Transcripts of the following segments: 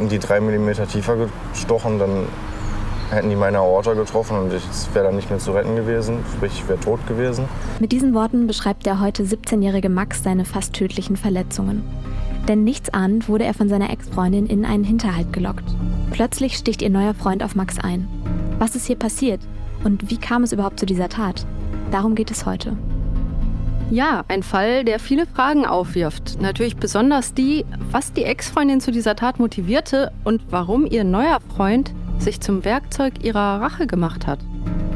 hätten die drei Millimeter tiefer gestochen, dann hätten die meine Aorta getroffen und ich wäre dann nicht mehr zu retten gewesen, sprich ich wäre tot gewesen. Mit diesen Worten beschreibt der heute 17-jährige Max seine fast tödlichen Verletzungen. Denn nichts ahnend wurde er von seiner Ex-Freundin in einen Hinterhalt gelockt. Plötzlich sticht ihr neuer Freund auf Max ein. Was ist hier passiert? Und wie kam es überhaupt zu dieser Tat? Darum geht es heute. Ja, ein Fall, der viele Fragen aufwirft. Natürlich besonders die, was die Ex-Freundin zu dieser Tat motivierte und warum ihr neuer Freund sich zum Werkzeug ihrer Rache gemacht hat.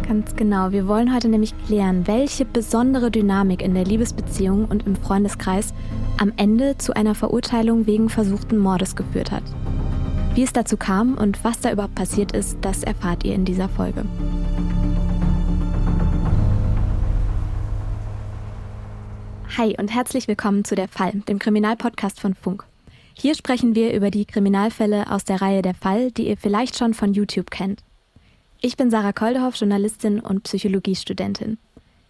Ganz genau. Wir wollen heute nämlich klären, welche besondere Dynamik in der Liebesbeziehung und im Freundeskreis am Ende zu einer Verurteilung wegen versuchten Mordes geführt hat. Wie es dazu kam und was da überhaupt passiert ist, das erfahrt ihr in dieser Folge. Hi und herzlich willkommen zu Der Fall, dem Kriminalpodcast von Funk. Hier sprechen wir über die Kriminalfälle aus der Reihe Der Fall, die ihr vielleicht schon von YouTube kennt. Ich bin Sarah Koldehoff, Journalistin und Psychologiestudentin.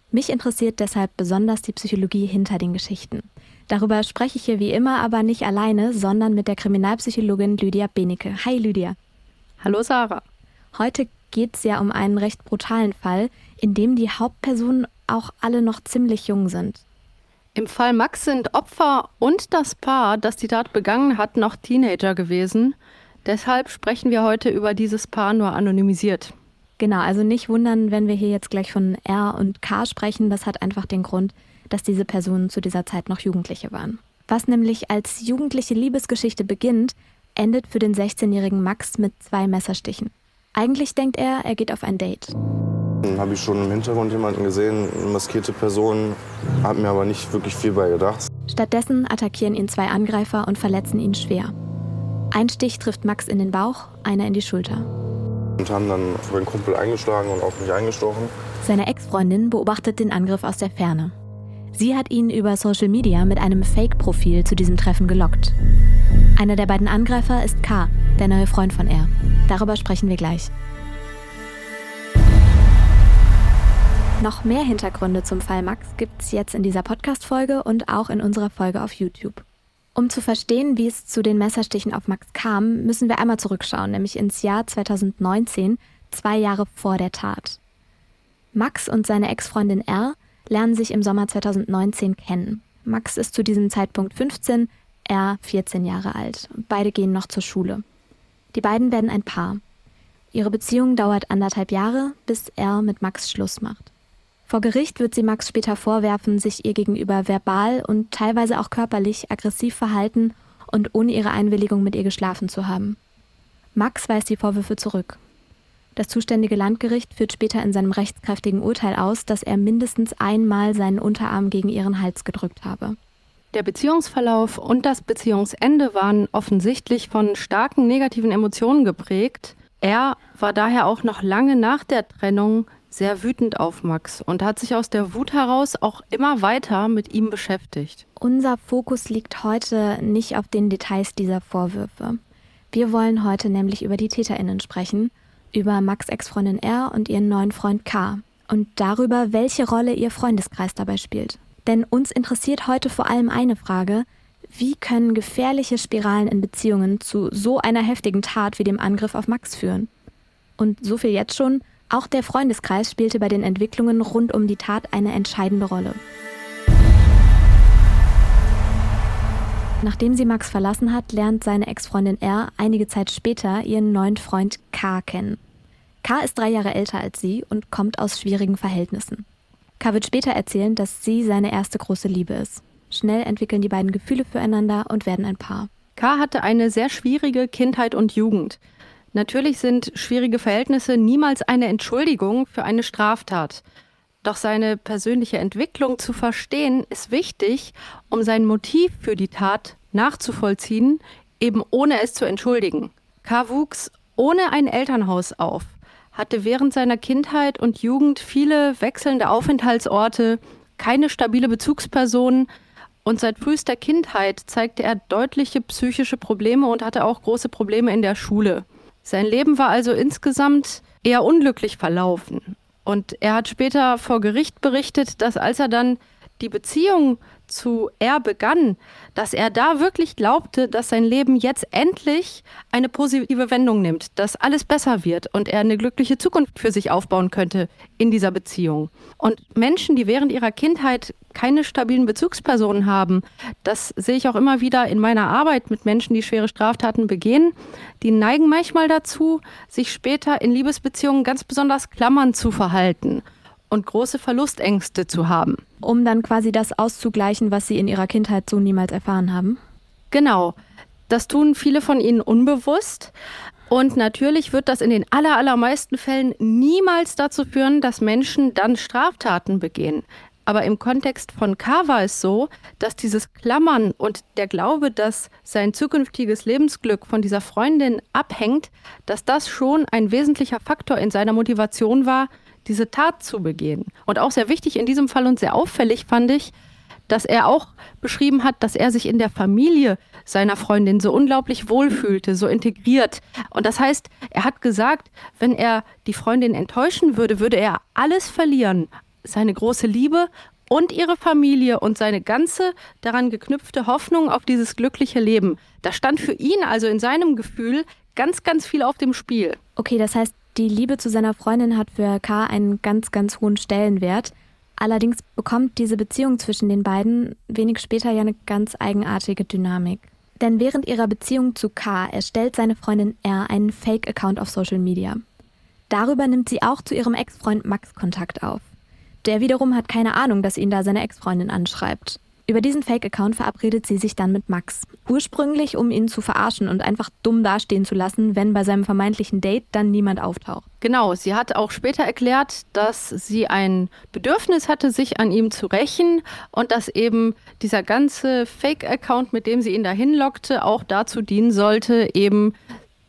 Mich interessiert deshalb besonders die Psychologie hinter den Geschichten. Darüber spreche ich hier wie immer aber nicht alleine, sondern mit der Kriminalpsychologin Lydia Benecke. Hi Lydia. Hallo Sarah. Heute geht es ja um einen recht brutalen Fall, in dem die Hauptpersonen auch alle noch ziemlich jung sind. Im Fall Max sind Opfer und das Paar, das die Tat begangen hat, noch Teenager gewesen. Deshalb sprechen wir heute über dieses Paar nur anonymisiert. Genau, also nicht wundern, wenn wir hier jetzt gleich von R und K sprechen. Das hat einfach den Grund, dass diese Personen zu dieser Zeit noch Jugendliche waren. Was nämlich als jugendliche Liebesgeschichte beginnt, endet für den 16-jährigen Max mit zwei Messerstichen. Eigentlich denkt er, er geht auf ein Date. Habe ich schon im Hintergrund jemanden gesehen, eine maskierte Person, habe mir aber nicht wirklich viel bei gedacht. Stattdessen attackieren ihn zwei Angreifer und verletzen ihn schwer. Ein Stich trifft Max in den Bauch, einer in die Schulter. Und haben dann auf meinen Kumpel eingeschlagen und auf mich eingestochen. Seine Ex-Freundin beobachtet den Angriff aus der Ferne. Sie hat ihn über Social Media mit einem Fake-Profil zu diesem Treffen gelockt. Einer der beiden Angreifer ist K, der neue Freund von R. Darüber sprechen wir gleich. Noch mehr Hintergründe zum Fall Max gibt es jetzt in dieser Podcast-Folge und auch in unserer Folge auf YouTube. Um zu verstehen, wie es zu den Messerstichen auf Max kam, müssen wir einmal zurückschauen, nämlich ins Jahr 2019, zwei Jahre vor der Tat. Max und seine Ex-Freundin R lernen sich im Sommer 2019 kennen. Max ist zu diesem Zeitpunkt 15, R 14 Jahre alt. Beide gehen noch zur Schule. Die beiden werden ein Paar. Ihre Beziehung dauert anderthalb Jahre, bis R mit Max Schluss macht. Vor Gericht wird sie Max später vorwerfen, sich ihr gegenüber verbal und teilweise auch körperlich aggressiv verhalten und ohne ihre Einwilligung mit ihr geschlafen zu haben. Max weist die Vorwürfe zurück. Das zuständige Landgericht führt später in seinem rechtskräftigen Urteil aus, dass er mindestens einmal seinen Unterarm gegen ihren Hals gedrückt habe. Der Beziehungsverlauf und das Beziehungsende waren offensichtlich von starken negativen Emotionen geprägt. Er war daher auch noch lange nach der Trennung sehr wütend auf Max und hat sich aus der Wut heraus auch immer weiter mit ihm beschäftigt. Unser Fokus liegt heute nicht auf den Details dieser Vorwürfe. Wir wollen heute nämlich über die Täterinnen sprechen, über Max Ex-Freundin R und ihren neuen Freund K und darüber, welche Rolle ihr Freundeskreis dabei spielt. Denn uns interessiert heute vor allem eine Frage, wie können gefährliche Spiralen in Beziehungen zu so einer heftigen Tat wie dem Angriff auf Max führen? Und so viel jetzt schon, auch der Freundeskreis spielte bei den Entwicklungen rund um die Tat eine entscheidende Rolle. Nachdem sie Max verlassen hat, lernt seine Ex-Freundin R einige Zeit später ihren neuen Freund K kennen. K ist drei Jahre älter als sie und kommt aus schwierigen Verhältnissen. K wird später erzählen, dass sie seine erste große Liebe ist. Schnell entwickeln die beiden Gefühle füreinander und werden ein Paar. K hatte eine sehr schwierige Kindheit und Jugend. Natürlich sind schwierige Verhältnisse niemals eine Entschuldigung für eine Straftat. Doch seine persönliche Entwicklung zu verstehen, ist wichtig, um sein Motiv für die Tat nachzuvollziehen, eben ohne es zu entschuldigen. K. wuchs ohne ein Elternhaus auf, hatte während seiner Kindheit und Jugend viele wechselnde Aufenthaltsorte, keine stabile Bezugsperson und seit frühester Kindheit zeigte er deutliche psychische Probleme und hatte auch große Probleme in der Schule. Sein Leben war also insgesamt eher unglücklich verlaufen. Und er hat später vor Gericht berichtet, dass als er dann die Beziehung zu er begann, dass er da wirklich glaubte, dass sein Leben jetzt endlich eine positive Wendung nimmt, dass alles besser wird und er eine glückliche Zukunft für sich aufbauen könnte in dieser Beziehung. Und Menschen, die während ihrer Kindheit keine stabilen Bezugspersonen haben, das sehe ich auch immer wieder in meiner Arbeit mit Menschen, die schwere Straftaten begehen, die neigen manchmal dazu, sich später in Liebesbeziehungen ganz besonders klammern zu verhalten und große Verlustängste zu haben. Um dann quasi das auszugleichen, was sie in ihrer Kindheit so niemals erfahren haben? Genau. Das tun viele von ihnen unbewusst. Und natürlich wird das in den allermeisten Fällen niemals dazu führen, dass Menschen dann Straftaten begehen. Aber im Kontext von K war es so, dass dieses Klammern und der Glaube, dass sein zukünftiges Lebensglück von dieser Freundin abhängt, dass das schon ein wesentlicher Faktor in seiner Motivation war, diese Tat zu begehen. Und auch sehr wichtig in diesem Fall und sehr auffällig fand ich, dass er auch beschrieben hat, dass er sich in der Familie seiner Freundin so unglaublich wohlfühlte, so integriert. Und das heißt, er hat gesagt, wenn er die Freundin enttäuschen würde, würde er alles verlieren. Seine große Liebe und ihre Familie und seine ganze daran geknüpfte Hoffnung auf dieses glückliche Leben. Da stand für ihn also in seinem Gefühl ganz, ganz viel auf dem Spiel. Okay, das heißt, die Liebe zu seiner Freundin hat für K einen ganz, ganz hohen Stellenwert. Allerdings bekommt diese Beziehung zwischen den beiden wenig später ja eine ganz eigenartige Dynamik. Denn während ihrer Beziehung zu K erstellt seine Freundin R einen Fake-Account auf Social Media. Darüber nimmt sie auch zu ihrem Ex-Freund Max Kontakt auf. Der wiederum hat keine Ahnung, dass ihn da seine Ex-Freundin anschreibt. Über diesen Fake-Account verabredet sie sich dann mit Max. Ursprünglich, um ihn zu verarschen und einfach dumm dastehen zu lassen, wenn bei seinem vermeintlichen Date dann niemand auftaucht. Genau, sie hat auch später erklärt, dass sie ein Bedürfnis hatte, sich an ihm zu rächen und dass eben dieser ganze Fake-Account, mit dem sie ihn dahin lockte, auch dazu dienen sollte, eben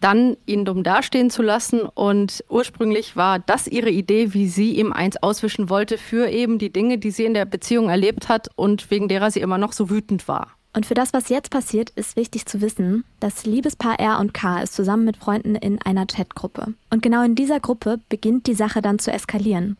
dann ihn dumm dastehen zu lassen. Und ursprünglich war das ihre Idee, wie sie ihm eins auswischen wollte für eben die Dinge, die sie in der Beziehung erlebt hat und wegen derer sie immer noch so wütend war. Und für das, was jetzt passiert, ist wichtig zu wissen, das Liebespaar R und K ist zusammen mit Freunden in einer Chatgruppe. Und genau in dieser Gruppe beginnt die Sache dann zu eskalieren.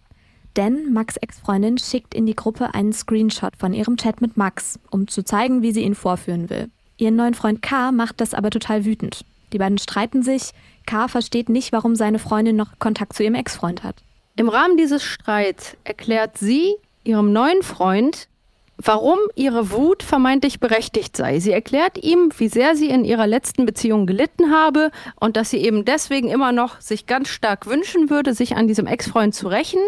Denn Max Ex-Freundin schickt in die Gruppe einen Screenshot von ihrem Chat mit Max, um zu zeigen, wie sie ihn vorführen will. Ihren neuen Freund K macht das aber total wütend. Die beiden streiten sich. K versteht nicht, warum seine Freundin noch Kontakt zu ihrem Ex-Freund hat. Im Rahmen dieses Streits erklärt sie ihrem neuen Freund, warum ihre Wut vermeintlich berechtigt sei. Sie erklärt ihm, wie sehr sie in ihrer letzten Beziehung gelitten habe und dass sie eben deswegen immer noch sich ganz stark wünschen würde, sich an diesem Ex-Freund zu rächen.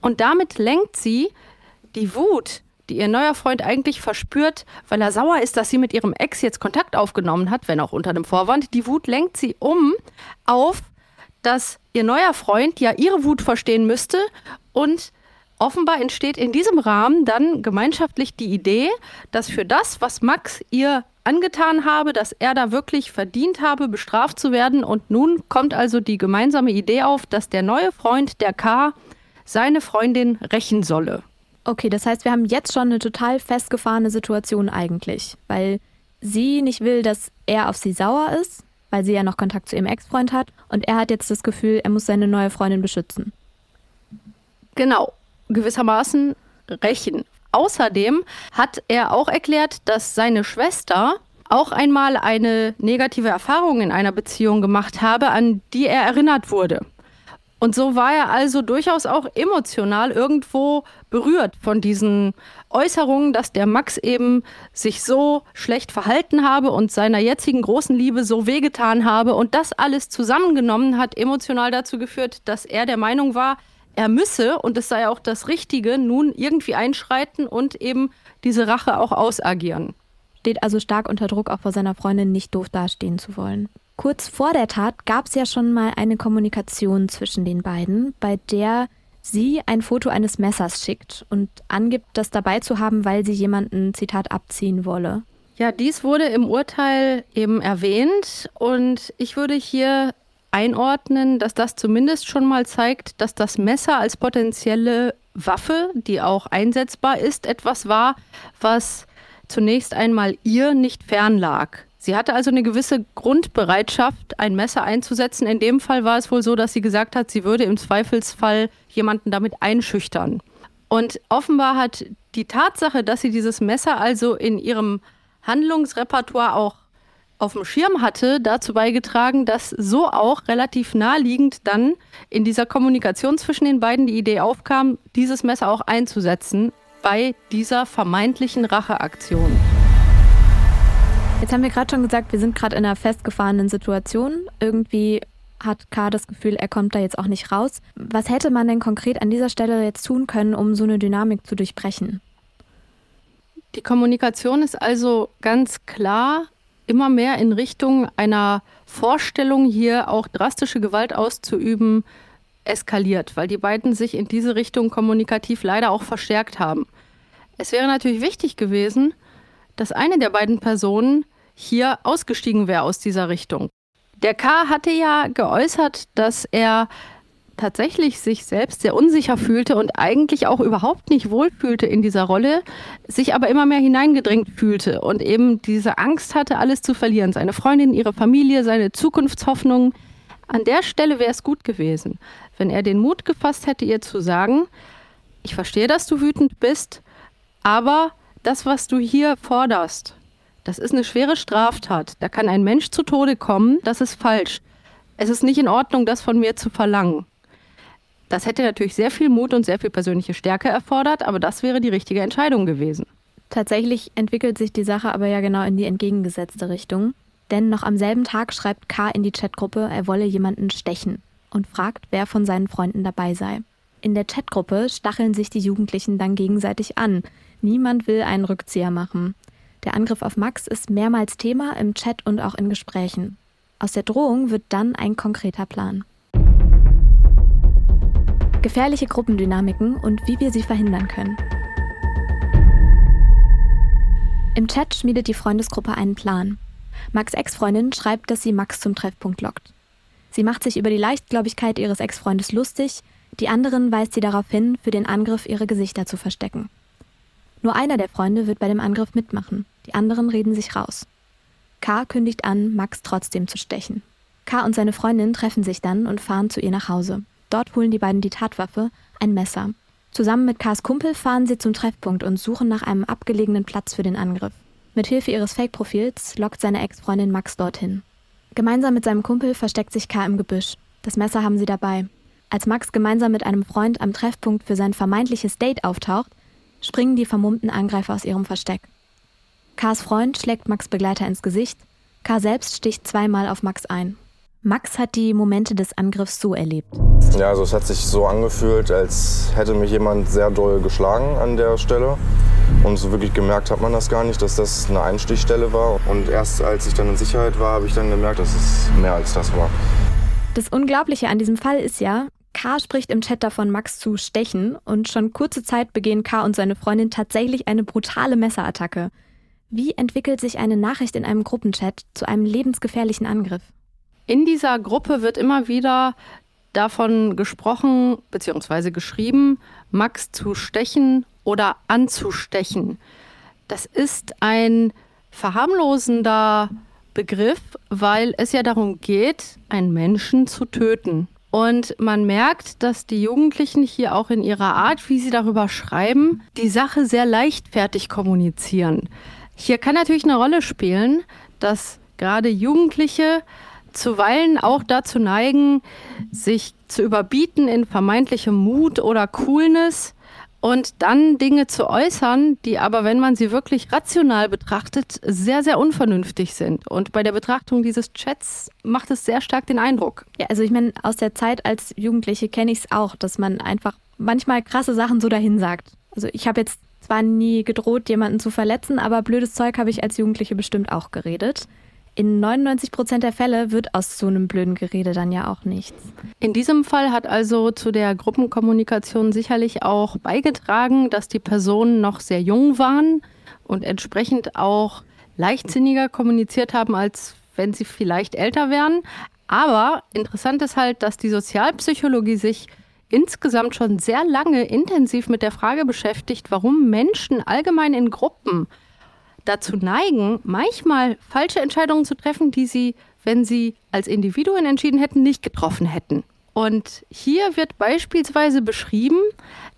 Und damit lenkt sie die Wut, die ihr neuer Freund eigentlich verspürt, weil er sauer ist, dass sie mit ihrem Ex jetzt Kontakt aufgenommen hat, wenn auch unter dem Vorwand. Die Wut lenkt sie um auf, dass ihr neuer Freund ja ihre Wut verstehen müsste und offenbar entsteht in diesem Rahmen dann gemeinschaftlich die Idee, dass für das, was Max ihr angetan habe, dass er da wirklich verdient habe, bestraft zu werden. Und nun kommt also die gemeinsame Idee auf, dass der neue Freund, der K, seine Freundin rächen solle. Okay, das heißt, wir haben jetzt schon eine total festgefahrene Situation eigentlich, weil sie nicht will, dass er auf sie sauer ist, weil sie ja noch Kontakt zu ihrem Ex-Freund hat und er hat jetzt das Gefühl, er muss seine neue Freundin beschützen. Genau, gewissermaßen rächen. Außerdem hat er auch erklärt, dass seine Schwester auch einmal eine negative Erfahrung in einer Beziehung gemacht habe, an die er erinnert wurde. Und so war er also durchaus auch emotional irgendwo berührt von diesen Äußerungen, dass der Max eben sich so schlecht verhalten habe und seiner jetzigen großen Liebe so wehgetan habe. Und das alles zusammengenommen hat emotional dazu geführt, dass er der Meinung war, er müsse, und es sei auch das Richtige, nun irgendwie einschreiten und eben diese Rache auch ausagieren. Steht also stark unter Druck, auch vor seiner Freundin nicht doof dastehen zu wollen. Kurz vor der Tat gab es ja schon mal eine Kommunikation zwischen den beiden, bei der sie ein Foto eines Messers schickt und angibt, das dabei zu haben, weil sie jemanden, Zitat, abziehen wolle. Ja, dies wurde im Urteil eben erwähnt und ich würde hier einordnen, dass das zumindest schon mal zeigt, dass das Messer als potenzielle Waffe, die auch einsetzbar ist, etwas war, was zunächst einmal ihr nicht fern lag. Sie hatte also eine gewisse Grundbereitschaft, ein Messer einzusetzen. In dem Fall war es wohl so, dass sie gesagt hat, sie würde im Zweifelsfall jemanden damit einschüchtern. Und offenbar hat die Tatsache, dass sie dieses Messer also in ihrem Handlungsrepertoire auch auf dem Schirm hatte, dazu beigetragen, dass so auch relativ naheliegend dann in dieser Kommunikation zwischen den beiden die Idee aufkam, dieses Messer auch einzusetzen bei dieser vermeintlichen Racheaktion. Jetzt haben wir gerade schon gesagt, wir sind gerade in einer festgefahrenen Situation. Irgendwie hat K das Gefühl, er kommt da jetzt auch nicht raus. Was hätte man denn konkret an dieser Stelle jetzt tun können, um so eine Dynamik zu durchbrechen? Die Kommunikation ist also ganz klar immer mehr in Richtung einer Vorstellung, hier auch drastische Gewalt auszuüben, eskaliert, weil die beiden sich in diese Richtung kommunikativ leider auch verstärkt haben. Es wäre natürlich wichtig gewesen, dass eine der beiden Personen hier ausgestiegen wäre aus dieser Richtung. Der K hatte ja geäußert, dass er tatsächlich sich selbst sehr unsicher fühlte und eigentlich auch überhaupt nicht wohlfühlte in dieser Rolle, sich aber immer mehr hineingedrängt fühlte und eben diese Angst hatte, alles zu verlieren. Seine Freundin, ihre Familie, seine Zukunftshoffnungen. An der Stelle wäre es gut gewesen, wenn er den Mut gefasst hätte, ihr zu sagen, ich verstehe, dass du wütend bist, aber das, was du hier forderst, das ist eine schwere Straftat. Da kann ein Mensch zu Tode kommen. Das ist falsch. Es ist nicht in Ordnung, das von mir zu verlangen. Das hätte natürlich sehr viel Mut und sehr viel persönliche Stärke erfordert, aber das wäre die richtige Entscheidung gewesen. Tatsächlich entwickelt sich die Sache aber ja genau in die entgegengesetzte Richtung. Denn noch am selben Tag schreibt K in die Chatgruppe, er wolle jemanden stechen und fragt, wer von seinen Freunden dabei sei. In der Chatgruppe stacheln sich die Jugendlichen dann gegenseitig an. Niemand will einen Rückzieher machen. Der Angriff auf Max ist mehrmals Thema im Chat und auch in Gesprächen. Aus der Drohung wird dann ein konkreter Plan. Gefährliche Gruppendynamiken und wie wir sie verhindern können. Im Chat schmiedet die Freundesgruppe einen Plan. Max Ex-Freundin schreibt, dass sie Max zum Treffpunkt lockt. Sie macht sich über die Leichtgläubigkeit ihres Ex-Freundes lustig, die anderen weist sie darauf hin, für den Angriff ihre Gesichter zu verstecken. Nur einer der Freunde wird bei dem Angriff mitmachen, die anderen reden sich raus. K kündigt an, Max trotzdem zu stechen. K und seine Freundin treffen sich dann und fahren zu ihr nach Hause. Dort holen die beiden die Tatwaffe, ein Messer. Zusammen mit Ks Kumpel fahren sie zum Treffpunkt und suchen nach einem abgelegenen Platz für den Angriff. Mit Hilfe ihres Fake-Profils lockt seine Ex-Freundin Max dorthin. Gemeinsam mit seinem Kumpel versteckt sich K im Gebüsch. Das Messer haben sie dabei. Als Max gemeinsam mit einem Freund am Treffpunkt für sein vermeintliches Date auftaucht, springen die vermummten Angreifer aus ihrem Versteck. Ks Freund schlägt Max Begleiter ins Gesicht, K selbst sticht zweimal auf Max ein. Max hat die Momente des Angriffs so erlebt. Ja, also es hat sich so angefühlt, als hätte mich jemand sehr doll geschlagen an der Stelle. Und so wirklich gemerkt hat man das gar nicht, dass das eine Einstichstelle war. Und erst als ich dann in Sicherheit war, habe ich dann gemerkt, dass es mehr als das war. Das Unglaubliche an diesem Fall ist ja, K spricht im Chat davon, Max zu stechen und schon kurze Zeit begehen K und seine Freundin tatsächlich eine brutale Messerattacke. Wie entwickelt sich eine Nachricht in einem Gruppenchat zu einem lebensgefährlichen Angriff? In dieser Gruppe wird immer wieder davon gesprochen bzw. geschrieben, Max zu stechen oder anzustechen. Das ist ein verharmlosender Begriff, weil es ja darum geht, einen Menschen zu töten. Und man merkt, dass die Jugendlichen hier auch in ihrer Art, wie sie darüber schreiben, die Sache sehr leichtfertig kommunizieren. Hier kann natürlich eine Rolle spielen, dass gerade Jugendliche zuweilen auch dazu neigen, sich zu überbieten in vermeintlichem Mut oder Coolness und dann Dinge zu äußern, die aber, wenn man sie wirklich rational betrachtet, sehr, sehr unvernünftig sind. Und bei der Betrachtung dieses Chats macht es sehr stark den Eindruck. Ja, also ich meine, aus der Zeit als Jugendliche kenne ich es auch, dass man einfach manchmal krasse Sachen so dahin sagt. Also ich habe jetzt zwar nie gedroht, jemanden zu verletzen, aber blödes Zeug habe ich als Jugendliche bestimmt auch geredet in 99 Prozent der Fälle wird aus so einem blöden Gerede dann ja auch nichts. In diesem Fall hat also zu der Gruppenkommunikation sicherlich auch beigetragen, dass die Personen noch sehr jung waren und entsprechend auch leichtsinniger kommuniziert haben, als wenn sie vielleicht älter wären. Aber interessant ist halt, dass die Sozialpsychologie sich insgesamt schon sehr lange intensiv mit der Frage beschäftigt, warum Menschen allgemein in Gruppen dazu neigen, manchmal falsche Entscheidungen zu treffen, die sie, wenn sie als Individuen entschieden hätten, nicht getroffen hätten. Und hier wird beispielsweise beschrieben,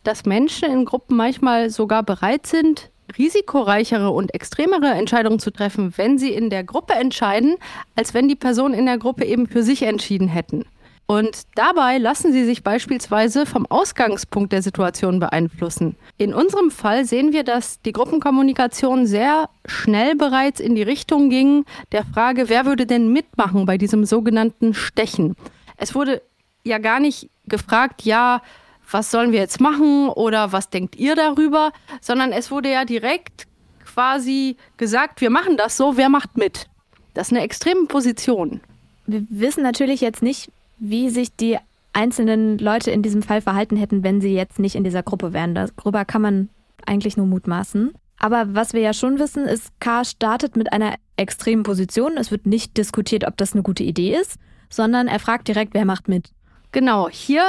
dass Menschen in Gruppen manchmal sogar bereit sind, risikoreichere und extremere Entscheidungen zu treffen, wenn sie in der Gruppe entscheiden, als wenn die Personen in der Gruppe eben für sich entschieden hätten. Und dabei lassen sie sich beispielsweise vom Ausgangspunkt der Situation beeinflussen. In unserem Fall sehen wir, dass die Gruppenkommunikation sehr schnell bereits in die Richtung ging der Frage, wer würde denn mitmachen bei diesem sogenannten Stechen. Es wurde ja gar nicht gefragt, ja, was sollen wir jetzt machen oder was denkt ihr darüber, sondern es wurde ja direkt quasi gesagt, wir machen das so, wer macht mit? Das ist eine extreme Position. Wir wissen natürlich jetzt nicht, wie sich die einzelnen Leute in diesem Fall verhalten hätten, wenn sie jetzt nicht in dieser Gruppe wären. Darüber kann man eigentlich nur mutmaßen. Aber was wir ja schon wissen, ist, K startet mit einer extremen Position. Es wird nicht diskutiert, ob das eine gute Idee ist, sondern er fragt direkt, wer macht mit. Genau, hier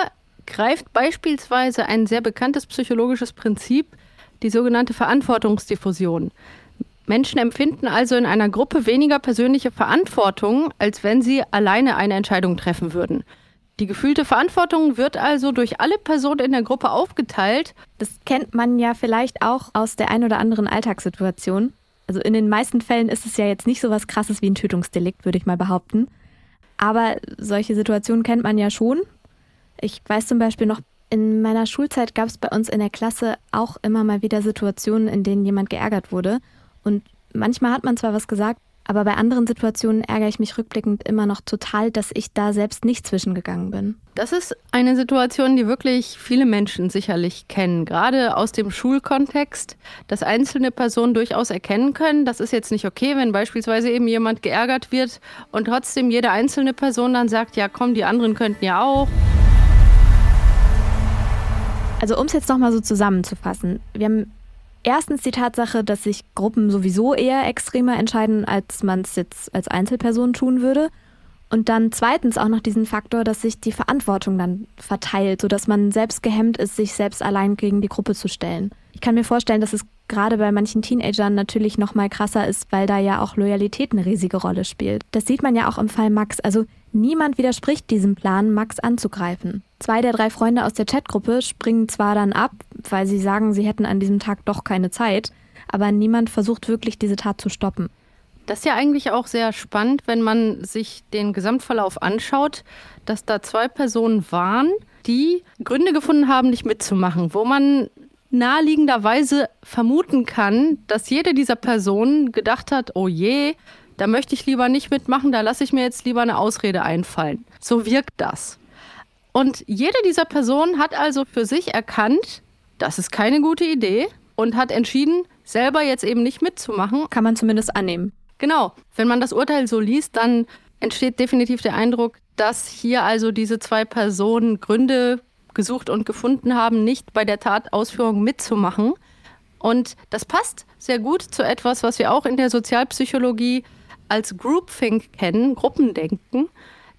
greift beispielsweise ein sehr bekanntes psychologisches Prinzip, die sogenannte Verantwortungsdiffusion. Menschen empfinden also in einer Gruppe weniger persönliche Verantwortung, als wenn sie alleine eine Entscheidung treffen würden. Die gefühlte Verantwortung wird also durch alle Personen in der Gruppe aufgeteilt. Das kennt man ja vielleicht auch aus der ein oder anderen Alltagssituation. Also in den meisten Fällen ist es ja jetzt nicht so was krasses wie ein Tötungsdelikt, würde ich mal behaupten. Aber solche Situationen kennt man ja schon. Ich weiß zum Beispiel noch, in meiner Schulzeit gab es bei uns in der Klasse auch immer mal wieder Situationen, in denen jemand geärgert wurde. Und manchmal hat man zwar was gesagt, aber bei anderen Situationen ärgere ich mich rückblickend immer noch total, dass ich da selbst nicht zwischengegangen bin. Das ist eine Situation, die wirklich viele Menschen sicherlich kennen, gerade aus dem Schulkontext, dass einzelne Personen durchaus erkennen können, das ist jetzt nicht okay, wenn beispielsweise eben jemand geärgert wird und trotzdem jede einzelne Person dann sagt, ja komm, die anderen könnten ja auch. Also um es jetzt nochmal so zusammenzufassen, wir haben erstens die Tatsache, dass sich Gruppen sowieso eher extremer entscheiden, als man es jetzt als Einzelperson tun würde. Und dann zweitens auch noch diesen Faktor, dass sich die Verantwortung dann verteilt, sodass man selbst gehemmt ist, sich selbst allein gegen die Gruppe zu stellen. Ich kann mir vorstellen, dass es gerade bei manchen Teenagern natürlich noch mal krasser ist, weil da ja auch Loyalität eine riesige Rolle spielt. Das sieht man ja auch im Fall Max. Also niemand widerspricht diesem Plan, Max anzugreifen. Zwei der drei Freunde aus der Chatgruppe springen zwar dann ab, weil sie sagen, sie hätten an diesem Tag doch keine Zeit, aber niemand versucht wirklich, diese Tat zu stoppen. Das ist ja eigentlich auch sehr spannend, wenn man sich den Gesamtverlauf anschaut, dass da zwei Personen waren, die Gründe gefunden haben, nicht mitzumachen, wo man naheliegenderweise vermuten kann, dass jede dieser Personen gedacht hat, oh je, da möchte ich lieber nicht mitmachen, da lasse ich mir jetzt lieber eine Ausrede einfallen. So wirkt das. Und jede dieser Personen hat also für sich erkannt, das ist keine gute Idee und hat entschieden, selber jetzt eben nicht mitzumachen. Kann man zumindest annehmen. Genau. Wenn man das Urteil so liest, dann entsteht definitiv der Eindruck, dass hier also diese zwei Personen Gründe gesucht und gefunden haben, nicht bei der Tatausführung mitzumachen. Und das passt sehr gut zu etwas, was wir auch in der Sozialpsychologie als Groupthink kennen, Gruppendenken.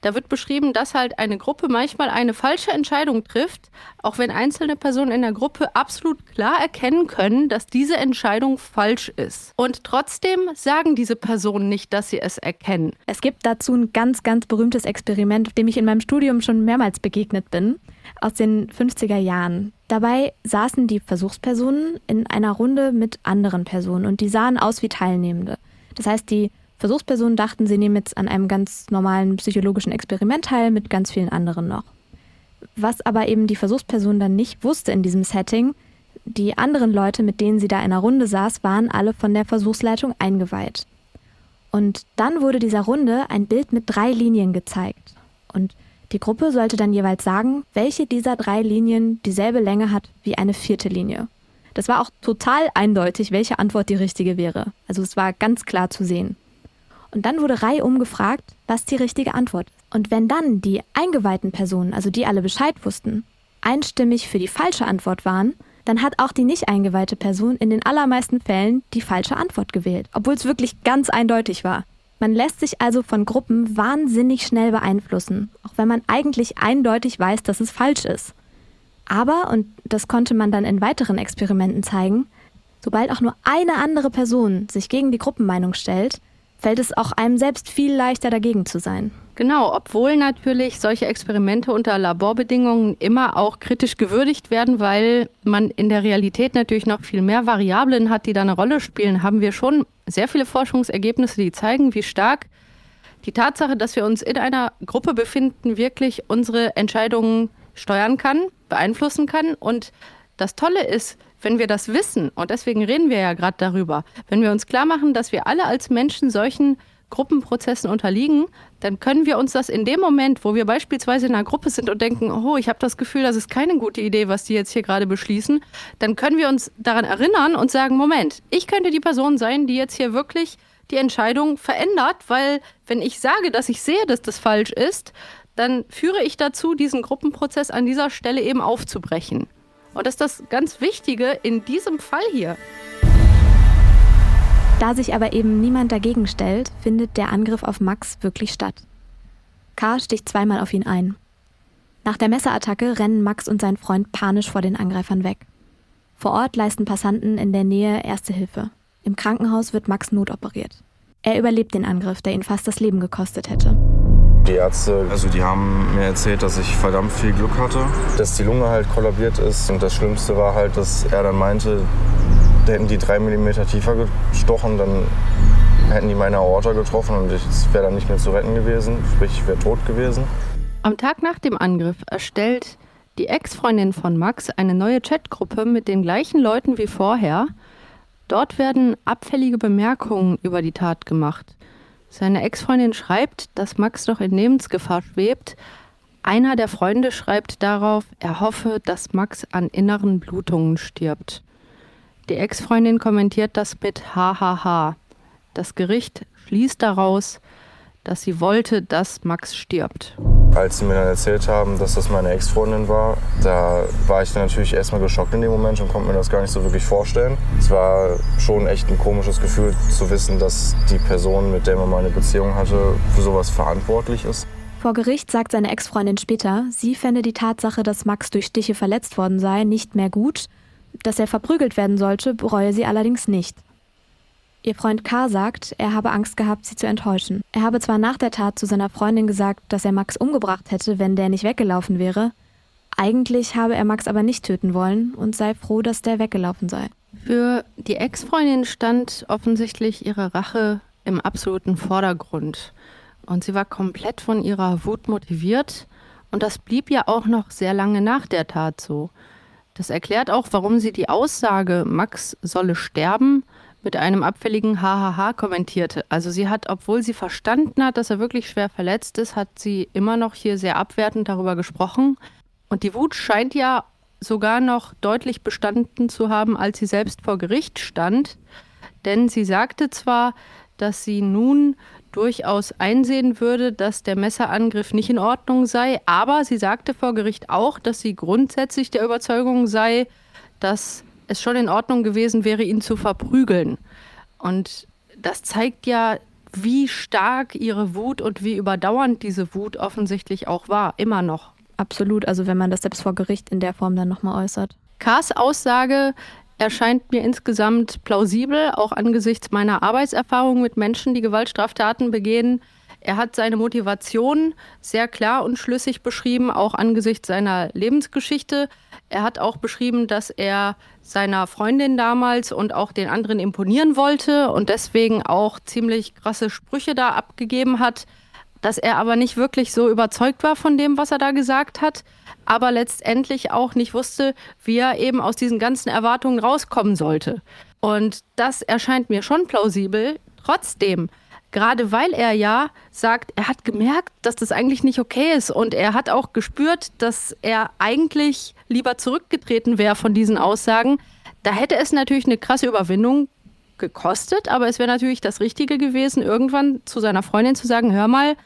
Da wird beschrieben, dass halt eine Gruppe manchmal eine falsche Entscheidung trifft, auch wenn einzelne Personen in der Gruppe absolut klar erkennen können, dass diese Entscheidung falsch ist. Und trotzdem sagen diese Personen nicht, dass sie es erkennen. Es gibt dazu ein ganz, ganz berühmtes Experiment, dem ich in meinem Studium schon mehrmals begegnet bin, aus den 50er Jahren. Dabei saßen die Versuchspersonen in einer Runde mit anderen Personen und die sahen aus wie Teilnehmende. Das heißt, die Versuchspersonen dachten, sie nehmen jetzt an einem ganz normalen psychologischen Experiment teil mit ganz vielen anderen noch. Was aber eben die Versuchsperson dann nicht wusste in diesem Setting, die anderen Leute, mit denen sie da in einer Runde saß, waren alle von der Versuchsleitung eingeweiht. Und dann wurde dieser Runde ein Bild mit drei Linien gezeigt. Und die Gruppe sollte dann jeweils sagen, welche dieser drei Linien dieselbe Länge hat wie eine vierte Linie. Das war auch total eindeutig, welche Antwort die richtige wäre. Also es war ganz klar zu sehen. Und dann wurde reihum gefragt, was die richtige Antwort ist. Und wenn dann die eingeweihten Personen, also die alle Bescheid wussten, einstimmig für die falsche Antwort waren, dann hat auch die nicht eingeweihte Person in den allermeisten Fällen die falsche Antwort gewählt, obwohl es wirklich ganz eindeutig war. Man lässt sich also von Gruppen wahnsinnig schnell beeinflussen, auch wenn man eigentlich eindeutig weiß, dass es falsch ist. Aber, und das konnte man dann in weiteren Experimenten zeigen, sobald auch nur eine andere Person sich gegen die Gruppenmeinung stellt, fällt es auch einem selbst viel leichter dagegen zu sein. Genau, obwohl natürlich solche Experimente unter Laborbedingungen immer auch kritisch gewürdigt werden, weil man in der Realität natürlich noch viel mehr Variablen hat, die da eine Rolle spielen, haben wir schon sehr viele Forschungsergebnisse, die zeigen, wie stark die Tatsache, dass wir uns in einer Gruppe befinden, wirklich unsere Entscheidungen steuern kann, beeinflussen kann. Und das Tolle ist, wenn wir das wissen, und deswegen reden wir ja gerade darüber, wenn wir uns klar machen, dass wir alle als Menschen solchen Gruppenprozessen unterliegen, dann können wir uns das in dem Moment, wo wir beispielsweise in einer Gruppe sind und denken, oh, ich habe das Gefühl, das ist keine gute Idee, was die jetzt hier gerade beschließen, dann können wir uns daran erinnern und sagen, Moment, ich könnte die Person sein, die jetzt hier wirklich die Entscheidung verändert, weil wenn ich sage, dass ich sehe, dass das falsch ist, dann führe ich dazu, diesen Gruppenprozess an dieser Stelle eben aufzubrechen. Und das ist das ganz Wichtige in diesem Fall hier. Da sich aber eben niemand dagegen stellt, findet der Angriff auf Max wirklich statt. K. sticht zweimal auf ihn ein. Nach der Messerattacke rennen Max und sein Freund panisch vor den Angreifern weg. Vor Ort leisten Passanten in der Nähe Erste Hilfe. Im Krankenhaus wird Max notoperiert. Er überlebt den Angriff, der ihn fast das Leben gekostet hätte. Die Ärzte, also die haben mir erzählt, dass ich verdammt viel Glück hatte, dass die Lunge halt kollabiert ist. Und das Schlimmste war halt, dass er dann meinte, hätten die drei Millimeter tiefer gestochen, dann hätten die meine Aorta getroffen und ich wäre dann nicht mehr zu retten gewesen, sprich ich wäre tot gewesen. Am Tag nach dem Angriff erstellt die Ex-Freundin von Max eine neue Chatgruppe mit den gleichen Leuten wie vorher. Dort werden abfällige Bemerkungen über die Tat gemacht. Seine Ex-Freundin schreibt, dass Max doch in Lebensgefahr schwebt. Einer der Freunde schreibt darauf, er hoffe, dass Max an inneren Blutungen stirbt. Die Ex-Freundin kommentiert das mit Hahaha. Das Gericht schließt daraus, dass sie wollte, dass Max stirbt. Als sie mir dann erzählt haben, dass das meine Ex-Freundin war, da war ich dann natürlich erstmal geschockt in dem Moment und konnte mir das gar nicht so wirklich vorstellen. Es war schon echt ein komisches Gefühl zu wissen, dass die Person, mit der man meine Beziehung hatte, für sowas verantwortlich ist. Vor Gericht sagt seine Ex-Freundin später, sie fände die Tatsache, dass Max durch Stiche verletzt worden sei, nicht mehr gut dass er verprügelt werden sollte, bereue sie allerdings nicht. Ihr Freund K. sagt, er habe Angst gehabt, sie zu enttäuschen. Er habe zwar nach der Tat zu seiner Freundin gesagt, dass er Max umgebracht hätte, wenn der nicht weggelaufen wäre. Eigentlich habe er Max aber nicht töten wollen und sei froh, dass der weggelaufen sei. Für die Ex-Freundin stand offensichtlich ihre Rache im absoluten Vordergrund. Und sie war komplett von ihrer Wut motiviert. Und das blieb ja auch noch sehr lange nach der Tat so. Das erklärt auch, warum sie die Aussage, Max solle sterben, mit einem abfälligen Hahaha kommentierte. Also sie hat, obwohl sie verstanden hat, dass er wirklich schwer verletzt ist, hat sie immer noch hier sehr abwertend darüber gesprochen. Und die Wut scheint ja sogar noch deutlich bestanden zu haben, als sie selbst vor Gericht stand. Denn sie sagte zwar, dass sie nun durchaus einsehen würde, dass der Messerangriff nicht in Ordnung sei. Aber sie sagte vor Gericht auch, dass sie grundsätzlich der Überzeugung sei, dass es schon in Ordnung gewesen wäre, ihn zu verprügeln. Und das zeigt ja, wie stark ihre Wut und wie überdauernd diese Wut offensichtlich auch war, immer noch. Absolut, also wenn man das selbst vor Gericht in der Form dann nochmal äußert. Kars Aussage, erscheint mir insgesamt plausibel, auch angesichts meiner Arbeitserfahrung mit Menschen, die Gewaltstraftaten begehen. Er hat seine Motivation sehr klar und schlüssig beschrieben, auch angesichts seiner Lebensgeschichte. Er hat auch beschrieben, dass er seiner Freundin damals und auch den anderen imponieren wollte und deswegen auch ziemlich krasse Sprüche da abgegeben hat, dass er aber nicht wirklich so überzeugt war von dem, was er da gesagt hat aber letztendlich auch nicht wusste, wie er eben aus diesen ganzen Erwartungen rauskommen sollte. Und das erscheint mir schon plausibel. Trotzdem, gerade weil er ja sagt, er hat gemerkt, dass das eigentlich nicht okay ist und er hat auch gespürt, dass er eigentlich lieber zurückgetreten wäre von diesen Aussagen, da hätte es natürlich eine krasse Überwindung gekostet, aber es wäre natürlich das Richtige gewesen, irgendwann zu seiner Freundin zu sagen, hör mal,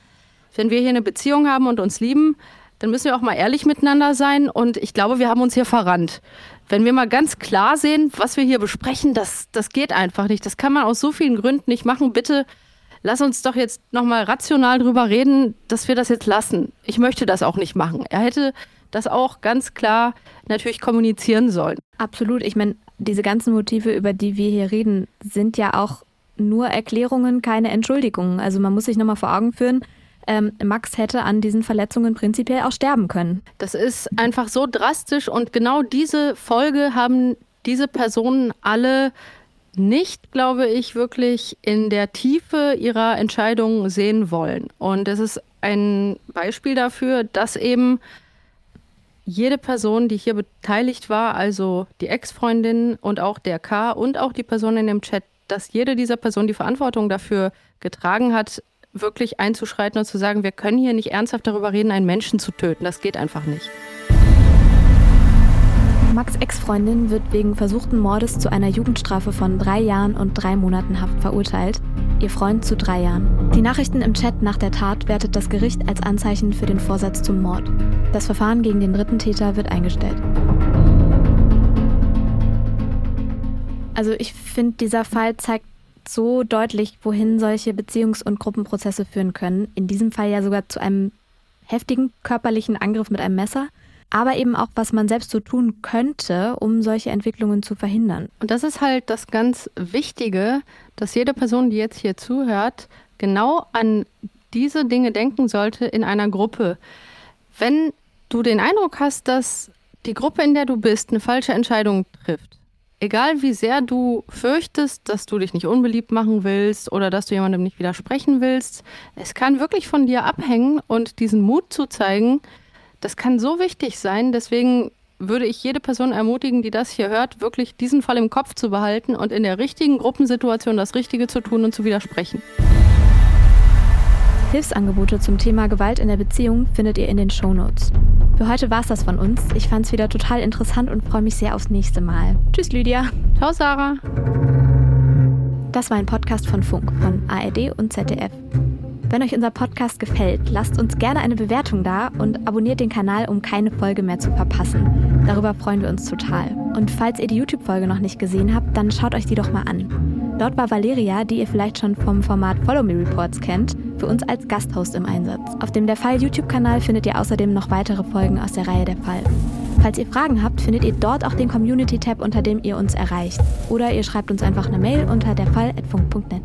wenn wir hier eine Beziehung haben und uns lieben, dann müssen wir auch mal ehrlich miteinander sein. Und ich glaube, wir haben uns hier verrannt. Wenn wir mal ganz klar sehen, was wir hier besprechen, das, das geht einfach nicht. Das kann man aus so vielen Gründen nicht machen. Bitte lass uns doch jetzt nochmal rational drüber reden, dass wir das jetzt lassen. Ich möchte das auch nicht machen. Er hätte das auch ganz klar natürlich kommunizieren sollen. Absolut. Ich meine, diese ganzen Motive, über die wir hier reden, sind ja auch nur Erklärungen, keine Entschuldigungen. Also man muss sich nochmal vor Augen führen, ähm, Max hätte an diesen Verletzungen prinzipiell auch sterben können. Das ist einfach so drastisch und genau diese Folge haben diese Personen alle nicht, glaube ich, wirklich in der Tiefe ihrer Entscheidung sehen wollen. Und es ist ein Beispiel dafür, dass eben jede Person, die hier beteiligt war, also die Ex-Freundin und auch der K und auch die Person in dem Chat, dass jede dieser Personen die Verantwortung dafür getragen hat, wirklich einzuschreiten und zu sagen, wir können hier nicht ernsthaft darüber reden, einen Menschen zu töten. Das geht einfach nicht. Max Ex-Freundin wird wegen versuchten Mordes zu einer Jugendstrafe von drei Jahren und drei Monaten Haft verurteilt, ihr Freund zu drei Jahren. Die Nachrichten im Chat nach der Tat wertet das Gericht als Anzeichen für den Vorsatz zum Mord. Das Verfahren gegen den dritten Täter wird eingestellt. Also ich finde, dieser Fall zeigt so deutlich, wohin solche Beziehungs- und Gruppenprozesse führen können. In diesem Fall ja sogar zu einem heftigen körperlichen Angriff mit einem Messer aber eben auch, was man selbst so tun könnte, um solche Entwicklungen zu verhindern. Und das ist halt das ganz Wichtige, dass jede Person, die jetzt hier zuhört, genau an diese Dinge denken sollte in einer Gruppe. Wenn du den Eindruck hast, dass die Gruppe, in der du bist, eine falsche Entscheidung trifft, egal wie sehr du fürchtest, dass du dich nicht unbeliebt machen willst oder dass du jemandem nicht widersprechen willst, es kann wirklich von dir abhängen und diesen Mut zu zeigen, das kann so wichtig sein. Deswegen würde ich jede Person ermutigen, die das hier hört, wirklich diesen Fall im Kopf zu behalten und in der richtigen Gruppensituation das Richtige zu tun und zu widersprechen. Hilfsangebote zum Thema Gewalt in der Beziehung findet ihr in den Shownotes. Für heute war es das von uns. Ich fand es wieder total interessant und freue mich sehr aufs nächste Mal. Tschüss, Lydia. Ciao, Sarah. Das war ein Podcast von Funk, von ARD und ZDF. Wenn euch unser Podcast gefällt, lasst uns gerne eine Bewertung da und abonniert den Kanal, um keine Folge mehr zu verpassen. Darüber freuen wir uns total. Und falls ihr die YouTube-Folge noch nicht gesehen habt, dann schaut euch die doch mal an. Dort war Valeria, die ihr vielleicht schon vom Format Follow Me Reports kennt, für uns als Gasthost im Einsatz. Auf dem Der Fall YouTube-Kanal findet ihr außerdem noch weitere Folgen aus der Reihe Der Fall. Falls ihr Fragen habt, findet ihr dort auch den Community-Tab, unter dem ihr uns erreicht. Oder ihr schreibt uns einfach eine Mail unter derfall.funk.net.